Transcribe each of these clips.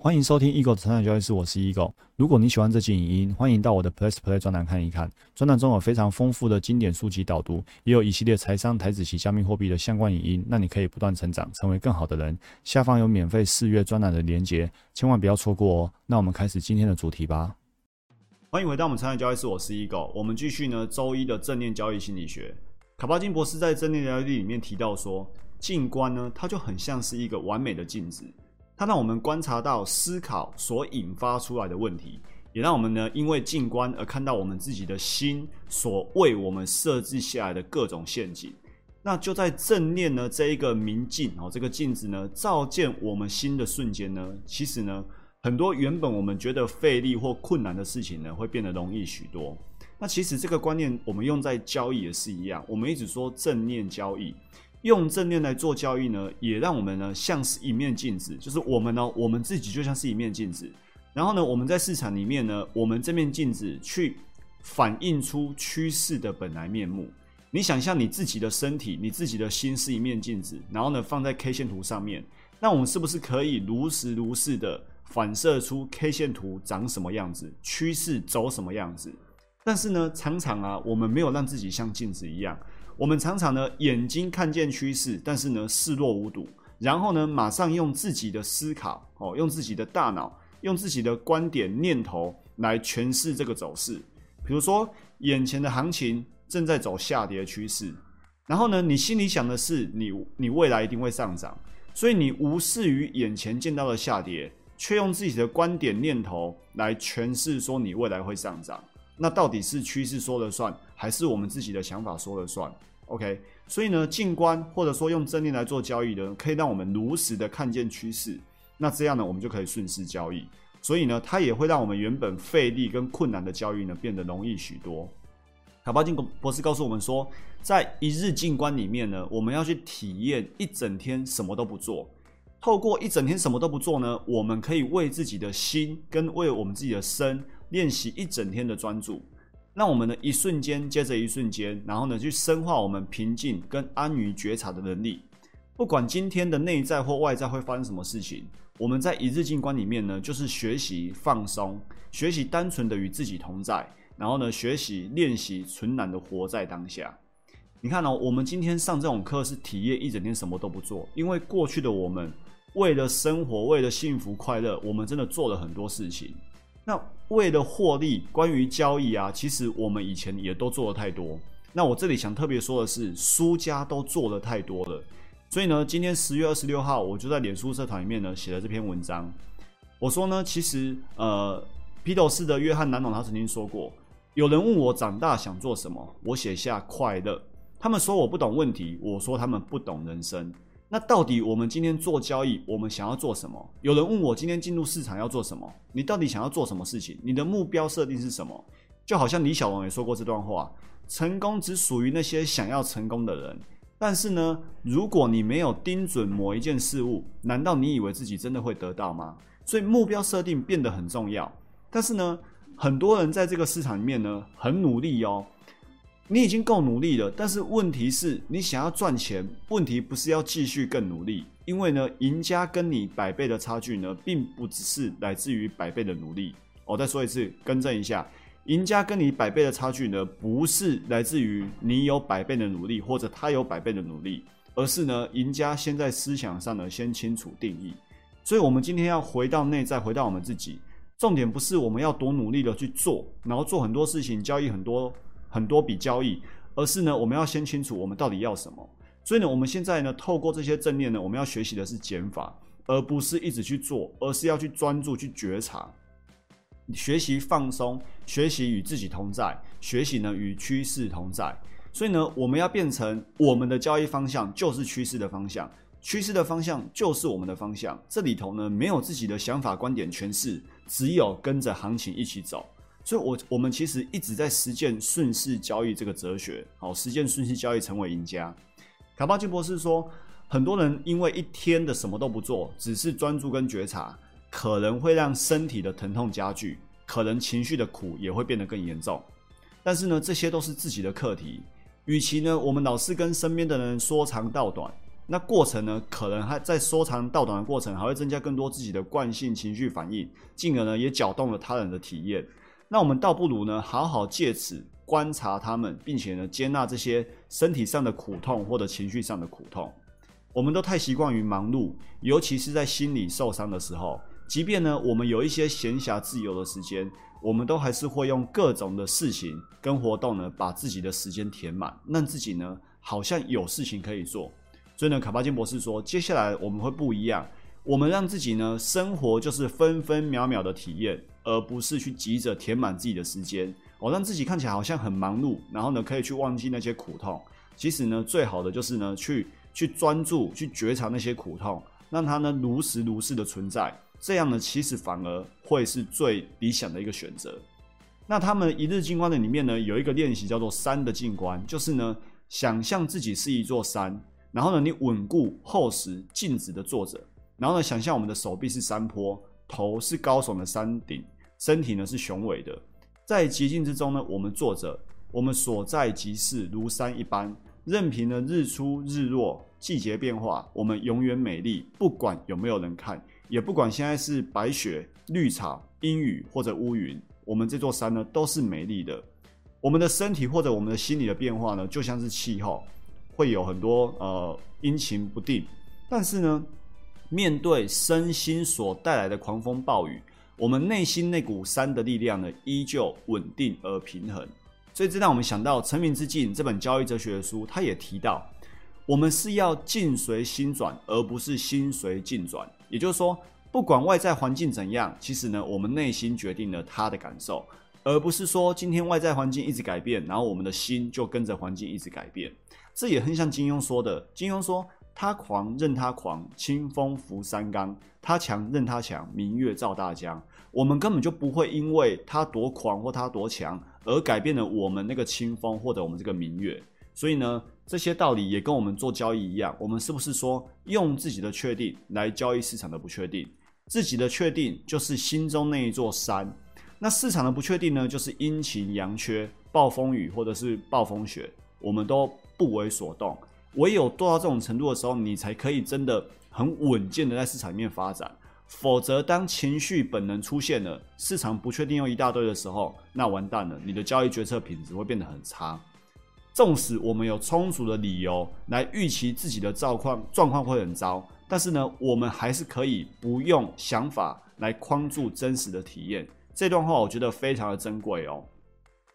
欢迎收听 Eagle 的成长交易室，我是 Eagle。如果你喜欢这期影音，欢迎到我的 Plus Play 专栏看一看。专栏中有非常丰富的经典书籍导读，也有一系列财商、台子及加密货币的相关影音，让你可以不断成长，成为更好的人。下方有免费试阅专栏的连结，千万不要错过哦。那我们开始今天的主题吧。欢迎回到我们成长交易室，我是 Eagle。我们继续呢周一的正念交易心理学。卡巴金博士在正念交易里面提到说，静观呢，它就很像是一个完美的镜子。它让我们观察到思考所引发出来的问题，也让我们呢因为静观而看到我们自己的心所为我们设置下来的各种陷阱。那就在正念呢这一个明镜哦，这个镜子呢照见我们心的瞬间呢，其实呢很多原本我们觉得费力或困难的事情呢会变得容易许多。那其实这个观念我们用在交易也是一样，我们一直说正念交易。用正念来做交易呢，也让我们呢像是一面镜子，就是我们呢，我们自己就像是一面镜子。然后呢，我们在市场里面呢，我们这面镜子去反映出趋势的本来面目。你想象你自己的身体，你自己的心是一面镜子，然后呢放在 K 线图上面，那我们是不是可以如实如是的反射出 K 线图长什么样子，趋势走什么样子？但是呢，常常啊，我们没有让自己像镜子一样。我们常常呢，眼睛看见趋势，但是呢，视若无睹。然后呢，马上用自己的思考，哦，用自己的大脑，用自己的观点、念头来诠释这个走势。比如说，眼前的行情正在走下跌趋势，然后呢，你心里想的是，你你未来一定会上涨，所以你无视于眼前见到的下跌，却用自己的观点、念头来诠释说你未来会上涨。那到底是趋势说了算，还是我们自己的想法说了算？OK，所以呢，静观或者说用正念来做交易呢，可以让我们如实的看见趋势。那这样呢，我们就可以顺势交易。所以呢，它也会让我们原本费力跟困难的交易呢，变得容易许多。卡巴金博士告诉我们说，在一日静观里面呢，我们要去体验一整天什么都不做。透过一整天什么都不做呢，我们可以为自己的心跟为我们自己的身练习一整天的专注。让我们呢一瞬间接着一瞬间，然后呢去深化我们平静跟安于觉察的能力。不管今天的内在或外在会发生什么事情，我们在一日静观里面呢，就是学习放松，学习单纯的与自己同在，然后呢学习练习纯然的活在当下。你看哦，我们今天上这种课是体验一整天什么都不做，因为过去的我们为了生活，为了幸福快乐，我们真的做了很多事情。那为了获利，关于交易啊，其实我们以前也都做的太多。那我这里想特别说的是，输家都做的太多了。所以呢，今天十月二十六号，我就在脸书社团里面呢写了这篇文章。我说呢，其实呃，披头士的约翰南农他曾经说过，有人问我长大想做什么，我写下快乐。他们说我不懂问题，我说他们不懂人生。那到底我们今天做交易，我们想要做什么？有人问我今天进入市场要做什么？你到底想要做什么事情？你的目标设定是什么？就好像李小龙也说过这段话：成功只属于那些想要成功的人。但是呢，如果你没有盯准某一件事物，难道你以为自己真的会得到吗？所以目标设定变得很重要。但是呢，很多人在这个市场里面呢，很努力哦。你已经够努力了，但是问题是你想要赚钱，问题不是要继续更努力，因为呢，赢家跟你百倍的差距呢，并不只是来自于百倍的努力。我再说一次，更正一下，赢家跟你百倍的差距呢，不是来自于你有百倍的努力或者他有百倍的努力，而是呢，赢家先在思想上呢先清楚定义。所以，我们今天要回到内在，回到我们自己，重点不是我们要多努力的去做，然后做很多事情，交易很多。很多笔交易，而是呢，我们要先清楚我们到底要什么。所以呢，我们现在呢，透过这些正念呢，我们要学习的是减法，而不是一直去做，而是要去专注去觉察，学习放松，学习与自己同在，学习呢与趋势同在。所以呢，我们要变成我们的交易方向就是趋势的方向，趋势的方向就是我们的方向。这里头呢，没有自己的想法、观点、诠释，只有跟着行情一起走。所以，我我们其实一直在实践顺势交易这个哲学，好，实践顺势交易成为赢家。卡巴金博士说，很多人因为一天的什么都不做，只是专注跟觉察，可能会让身体的疼痛加剧，可能情绪的苦也会变得更严重。但是呢，这些都是自己的课题。与其呢，我们老是跟身边的人说长道短，那过程呢，可能还在说长道短的过程，还会增加更多自己的惯性情绪反应，进而呢也搅动了他人的体验。那我们倒不如呢，好好借此观察他们，并且呢接纳这些身体上的苦痛或者情绪上的苦痛。我们都太习惯于忙碌，尤其是在心理受伤的时候，即便呢我们有一些闲暇自由的时间，我们都还是会用各种的事情跟活动呢，把自己的时间填满，让自己呢好像有事情可以做。所以呢，卡巴金博士说，接下来我们会不一样，我们让自己呢，生活就是分分秒秒的体验，而不是去急着填满自己的时间。哦，让自己看起来好像很忙碌，然后呢，可以去忘记那些苦痛。其实呢，最好的就是呢，去去专注，去觉察那些苦痛，让它呢如实如是的存在。这样呢，其实反而会是最理想的一个选择。那他们一日静观的里面呢，有一个练习叫做山的静观，就是呢，想象自己是一座山。然后呢，你稳固、厚实、静止的坐着。然后呢，想象我们的手臂是山坡，头是高耸的山顶，身体呢是雄伟的。在极境之中呢，我们坐着，我们所在即是如山一般，任凭呢日出日落、季节变化，我们永远美丽。不管有没有人看，也不管现在是白雪、绿草、阴雨或者乌云，我们这座山呢都是美丽的。我们的身体或者我们的心理的变化呢，就像是气候。会有很多呃阴晴不定，但是呢，面对身心所带来的狂风暴雨，我们内心那股山的力量呢，依旧稳定而平衡。所以这让我们想到《成名之境》这本交易哲学的书，它也提到，我们是要境随心转，而不是心随境转。也就是说，不管外在环境怎样，其实呢，我们内心决定了他的感受，而不是说今天外在环境一直改变，然后我们的心就跟着环境一直改变。这也很像金庸说的。金庸说：“他狂任他狂，清风拂山岗；他强任他强，明月照大江。”我们根本就不会因为他多狂或他多强而改变了我们那个清风或者我们这个明月。所以呢，这些道理也跟我们做交易一样。我们是不是说用自己的确定来交易市场的不确定？自己的确定就是心中那一座山。那市场的不确定呢，就是阴晴阳缺、暴风雨或者是暴风雪，我们都。不为所动，唯有做到这种程度的时候，你才可以真的很稳健的在市场里面发展。否则，当情绪本能出现了，市场不确定又一大堆的时候，那完蛋了，你的交易决策品质会变得很差。纵使我们有充足的理由来预期自己的状况状况会很糟，但是呢，我们还是可以不用想法来框住真实的体验。这段话我觉得非常的珍贵哦。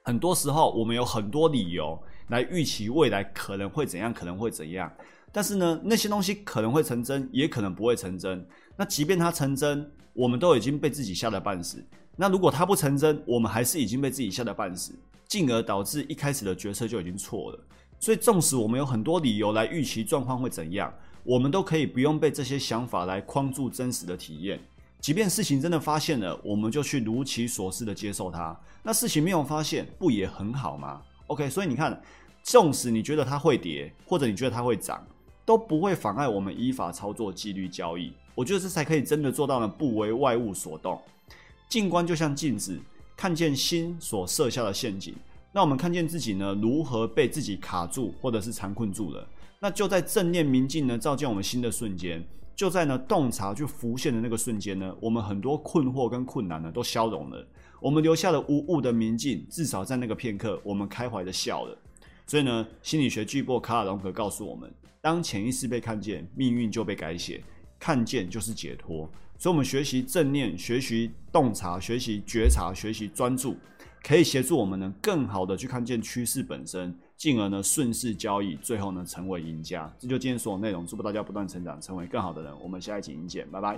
很多时候，我们有很多理由。来预期未来可能会怎样，可能会怎样，但是呢，那些东西可能会成真，也可能不会成真。那即便它成真，我们都已经被自己吓得半死。那如果它不成真，我们还是已经被自己吓得半死，进而导致一开始的决策就已经错了。所以，纵使我们有很多理由来预期状况会怎样，我们都可以不用被这些想法来框住真实的体验。即便事情真的发现了，我们就去如其所示的接受它。那事情没有发现，不也很好吗？OK，所以你看，纵使你觉得它会跌，或者你觉得它会涨，都不会妨碍我们依法操作纪律交易。我觉得这才可以真的做到呢，不为外物所动。静观就像镜子，看见心所设下的陷阱。那我们看见自己呢，如何被自己卡住，或者是缠困住了。那就在正念明镜呢，照见我们心的瞬间，就在呢洞察去浮现的那个瞬间呢，我们很多困惑跟困难呢，都消融了。我们留下了无物的明镜，至少在那个片刻，我们开怀的笑了。所以呢，心理学巨擘卡尔荣格告诉我们：当潜意识被看见，命运就被改写。看见就是解脱。所以，我们学习正念，学习洞察，学习觉察，学习专注，可以协助我们呢，更好的去看见趋势本身，进而呢顺势交易，最后呢成为赢家。这就今天所有内容，祝福大家不断成长，成为更好的人。我们下一集见，拜拜。